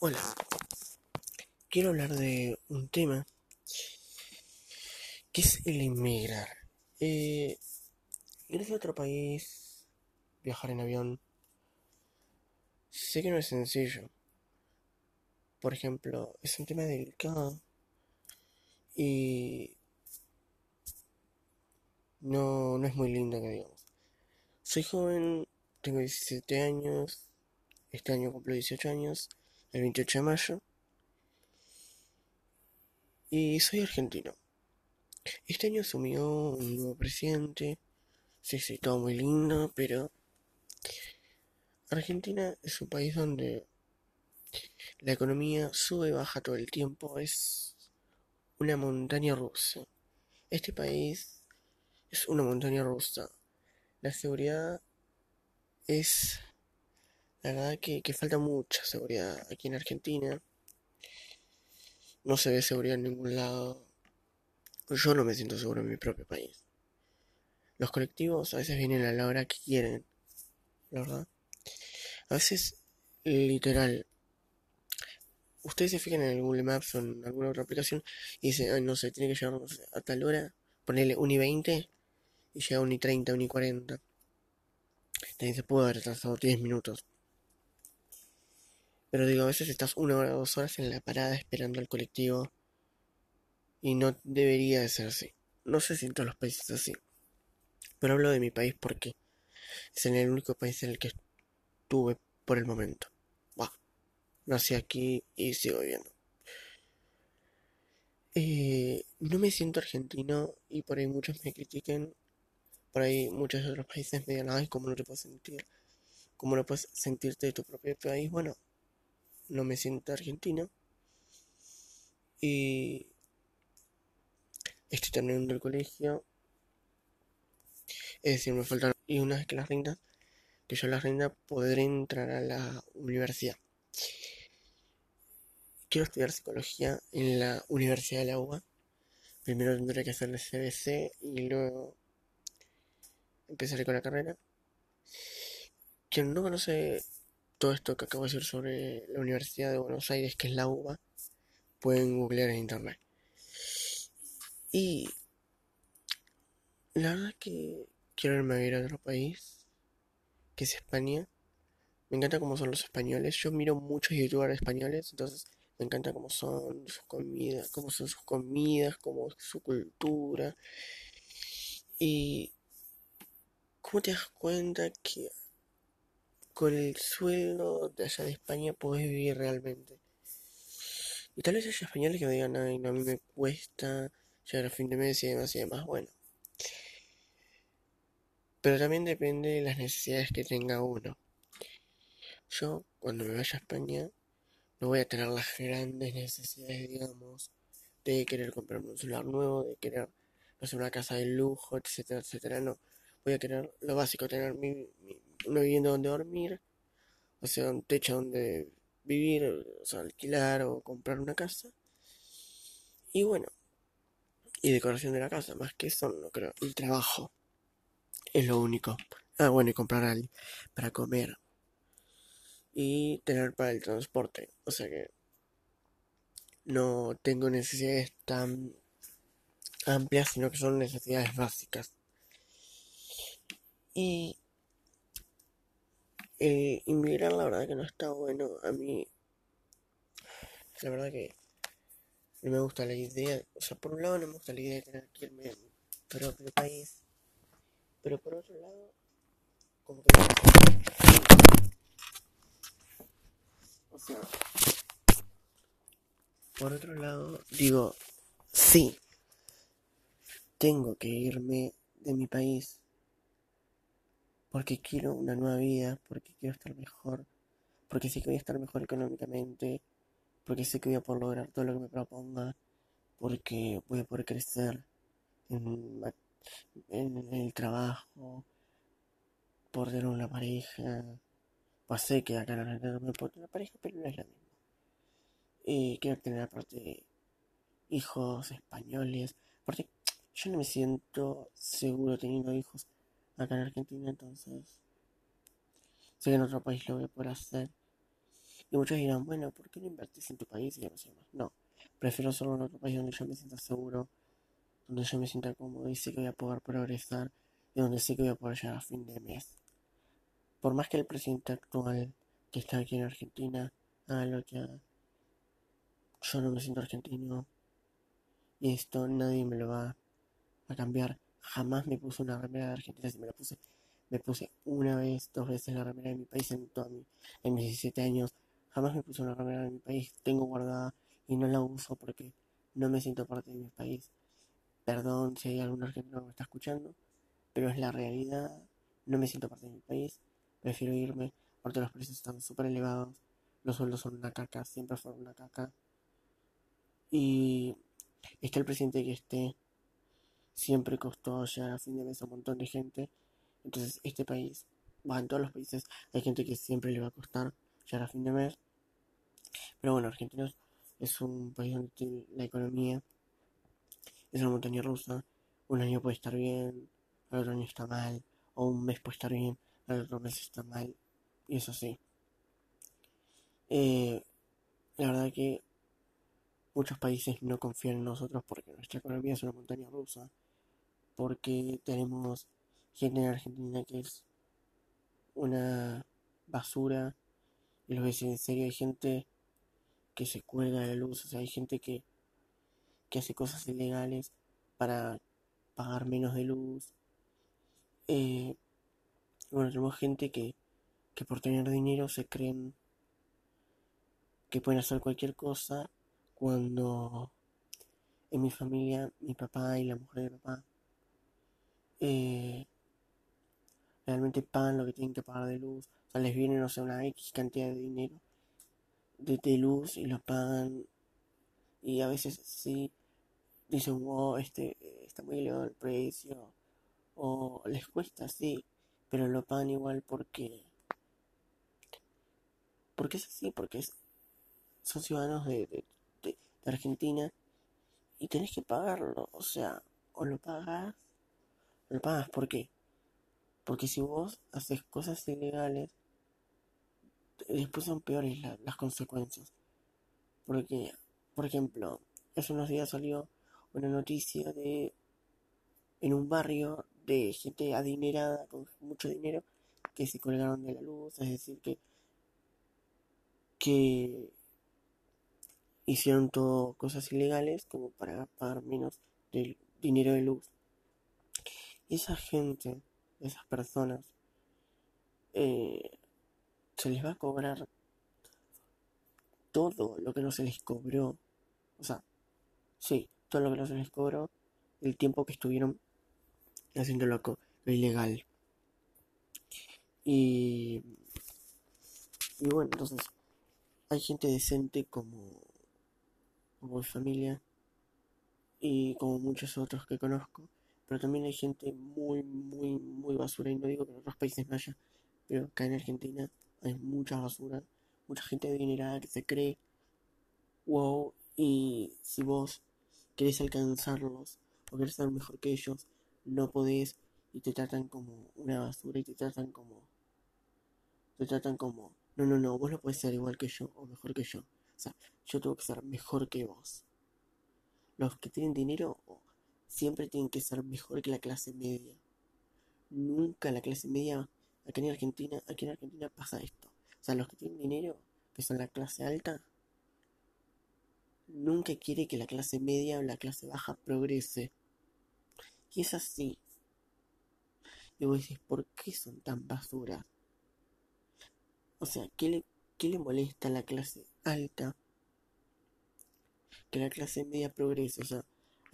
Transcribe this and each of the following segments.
Hola, quiero hablar de un tema que es el inmigrar. Eh, a otro país, viajar en avión, sé que no es sencillo. Por ejemplo, es un tema delicado y no, no es muy lindo que digamos. Soy joven, tengo 17 años, este año cumplo 18 años, el 28 de mayo, y soy argentino. Este año asumió un nuevo presidente, sí, sí, todo muy lindo, pero Argentina es un país donde la economía sube y baja todo el tiempo, es una montaña rusa. Este país es una montaña rusa. La seguridad es... La verdad que, que falta mucha seguridad aquí en Argentina. No se ve seguridad en ningún lado. Yo no me siento seguro en mi propio país. Los colectivos a veces vienen a la hora que quieren. La verdad. A veces, literal. Ustedes se fijan en el Google Maps o en alguna otra aplicación y dicen, "Ay, no sé, tiene que llegar a tal hora. Ponerle 1 y 20 y llega 1 y 30, 1 y 40. Te se puede haber atrasado 10 minutos. Pero digo, a veces estás una hora o dos horas en la parada esperando al colectivo. Y no debería de ser así. No sé si en todos los países es así. Pero hablo de mi país porque es en el único país en el que estuve por el momento. Bah, nací aquí y sigo viviendo. Eh, no me siento argentino y por ahí muchos me critiquen. Por ahí muchos otros países me digan, ay, ¿cómo no te puedes sentir? ¿Cómo no puedes sentirte de tu propio país? Bueno, no me siento argentino. Y estoy terminando el colegio. Es decir, me faltan. Y una vez que las rinda, que yo las rinda, podré entrar a la universidad. Quiero estudiar psicología en la Universidad de la UBA. Primero tendré que hacer el CBC y luego empezaré con la carrera. Quien no conoce todo esto que acabo de decir sobre la Universidad de Buenos Aires, que es la UBA, pueden googlear en internet. Y la verdad que quiero irme a ir a otro país, que es España. Me encanta cómo son los españoles. Yo miro muchos youtubers españoles, entonces me encanta cómo son sus comidas, cómo son sus comidas, cómo su cultura. Y cómo te das cuenta que con el sueldo de allá de España podés vivir realmente. Y tal vez haya españoles que me digan, ay, no, a mí me cuesta llegar a fin de mes y demás y demás. Bueno. Pero también depende de las necesidades que tenga uno. Yo, cuando me vaya a España, no voy a tener las grandes necesidades, digamos, de querer comprarme un celular nuevo, de querer hacer una casa de lujo, etcétera, etcétera. No. Voy a querer lo básico, tener mi una vivienda donde dormir, o sea, un techo donde vivir, o sea, alquilar o comprar una casa. Y bueno, y decoración de la casa, más que eso, no creo. El trabajo es lo único. Ah, bueno, y comprar algo para comer. Y tener para el transporte. O sea que no tengo necesidades tan amplias, sino que son necesidades básicas. Y eh, inmigrar la verdad que no está bueno. A mí, la verdad que no me gusta la idea. O sea, por un lado no me gusta la idea de tener que irme a mi propio país. Pero por otro lado, como que... O sea, por otro lado, digo, sí, tengo que irme de mi país porque quiero una nueva vida, porque quiero estar mejor, porque sé que voy a estar mejor económicamente, porque sé que voy a poder lograr todo lo que me proponga, porque voy a poder crecer en, el trabajo, por tener una pareja. Pues sé que acá en Argentina me puedo tener pareja, pero no es la misma. Y quiero tener aparte hijos españoles, porque yo no me siento seguro teniendo hijos acá en Argentina, entonces sé que en otro país lo voy a poder hacer. Y muchos dirán, bueno, ¿por qué no invertís en tu país y ya no sé más? No, prefiero hacerlo en otro país donde yo me sienta seguro, donde yo me sienta cómodo y sé que voy a poder progresar y donde sé que voy a poder llegar a fin de mes. Por más que el presidente actual que está aquí en Argentina haga lo que haga, yo no me siento argentino y esto nadie me lo va a cambiar. Jamás me puse una remera de Argentina, si me la puse, me puse una vez, dos veces la remera de mi país en, toda mi, en mis 17 años. Jamás me puse una remera de mi país, tengo guardada y no la uso porque no me siento parte de mi país. Perdón si hay algún argentino que me está escuchando, pero es la realidad. No me siento parte de mi país, prefiero irme porque los precios están súper elevados, los sueldos son una caca, siempre fueron una caca. Y está el presidente que esté, siempre costó llegar a fin de mes a un montón de gente. Entonces, este país, va en todos los países, hay gente que siempre le va a costar llegar a fin de mes. Pero bueno, Argentina es un país donde la economía es una montaña rusa. Un año puede estar bien, el otro año está mal, o un mes puede estar bien, el otro mes está mal, y eso sí. Eh, la verdad que muchos países no confían en nosotros porque nuestra economía es una montaña rusa, porque tenemos gente en Argentina que es una basura, y lo decir en serio, hay gente que se cuelga de luz, o sea, hay gente que, que hace cosas ilegales para pagar menos de luz. Eh, bueno, tenemos gente que, que por tener dinero se creen que pueden hacer cualquier cosa cuando en mi familia, mi papá y la mujer de papá eh, realmente pagan lo que tienen que pagar de luz. O sea, les viene, no sé, una X cantidad de dinero de, luz y lo pagan. Y a veces sí dicen, wow, este está muy elevado el precio. O les cuesta, sí, pero lo pagan igual porque. Porque es así, porque son ciudadanos de, Argentina y tenés que pagarlo. O sea, o lo pagas, o lo pagas. ¿Por qué? Porque si vos haces cosas ilegales, después son peores las consecuencias. Porque, por ejemplo, hace unos días salió una noticia de en un barrio de gente adinerada con mucho dinero que se colgaron de la luz, es decir, que que hicieron todo cosas ilegales como para pagar menos del dinero de luz. Esa gente, esas personas, eh, se les va a cobrar todo lo que no se les cobró. O sea, sí, todo lo que no se les cobró el tiempo que estuvieron haciendo lo, lo ilegal. Y, y bueno, entonces hay gente decente como como mi familia y como muchos otros que conozco, pero también hay gente muy, muy, muy basura y no digo que en otros países no haya, pero acá en Argentina hay mucha basura, mucha gente adinerada que se cree wow y si vos querés alcanzarlos o querés ser mejor que ellos, no podés y te tratan como una basura y te tratan como te tratan como no, no, no, vos no puedes ser igual que yo o mejor que yo. O sea, yo tengo que ser mejor que vos. Los que tienen dinero siempre tienen que ser mejor que la clase media. Nunca la clase media, aquí en Argentina, aquí en Argentina pasa esto. O sea, los que tienen dinero, que son la clase alta, nunca quiere que la clase media o la clase baja progrese. Y es así. Y vos decís, ¿por qué son tan basuras? O sea, ¿qué le ¿Qué le molesta a la clase alta? Que la clase media progrese. O sea,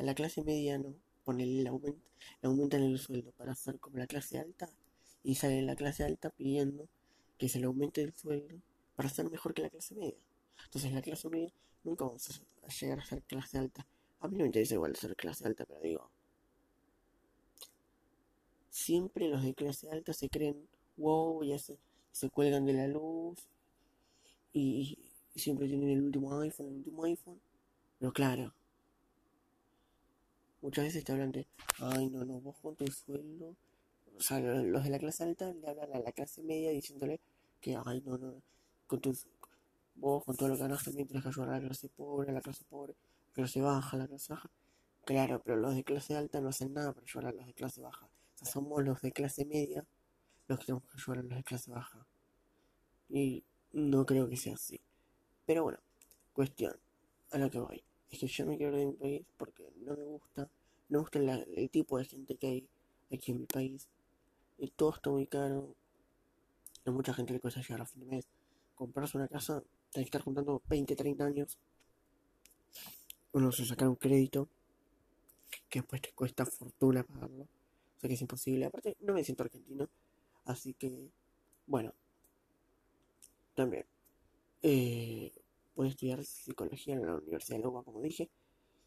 la clase media no. Ponele el aumento, le aumentan el sueldo para hacer como la clase alta. Y sale la clase alta pidiendo que se le aumente el sueldo para ser mejor que la clase media. Entonces la clase media nunca vamos a llegar a ser clase alta. A mí no me interesa igual ser clase alta, pero digo. Siempre los de clase alta se creen wow, ya se, se cuelgan de la luz y, siempre tienen el último iPhone, el último iPhone. Pero claro, muchas veces te hablan de, ay, no, no, vos con tu sueldo. O sea, los de la clase alta le hablan a la clase media diciéndole que, ay, no, no, con tu, vos con todo lo que ganas también tienes que ayudar a la clase pobre, a la clase pobre, a la clase baja, a la clase baja. Claro, pero los de clase alta no hacen nada para ayudar a los de clase baja. O sea, somos los de clase media los que tenemos que ayudar a los de clase baja. Y no creo que sea así. Pero bueno, cuestión a lo que voy. Es que yo me quiero ir de mi país porque no me gusta, no me gusta el tipo de gente que hay aquí en mi país. Y todo está muy caro. A mucha gente le cuesta llegar a fin de mes. Comprarse una casa, hay que estar juntando 20, 30 años. Uno se sacar un crédito que después te cuesta fortuna pagarlo. O sea que es imposible. Aparte, no me siento argentino. Así que, bueno, también. Eh, voy a estudiar psicología en la Universidad de Loba, como dije.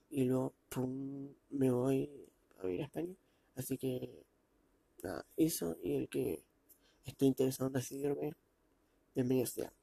Y luego, pum, me voy a vivir a España. Así que, nada, eso. Y el que esté interesado en decidirme, bienvenido sea.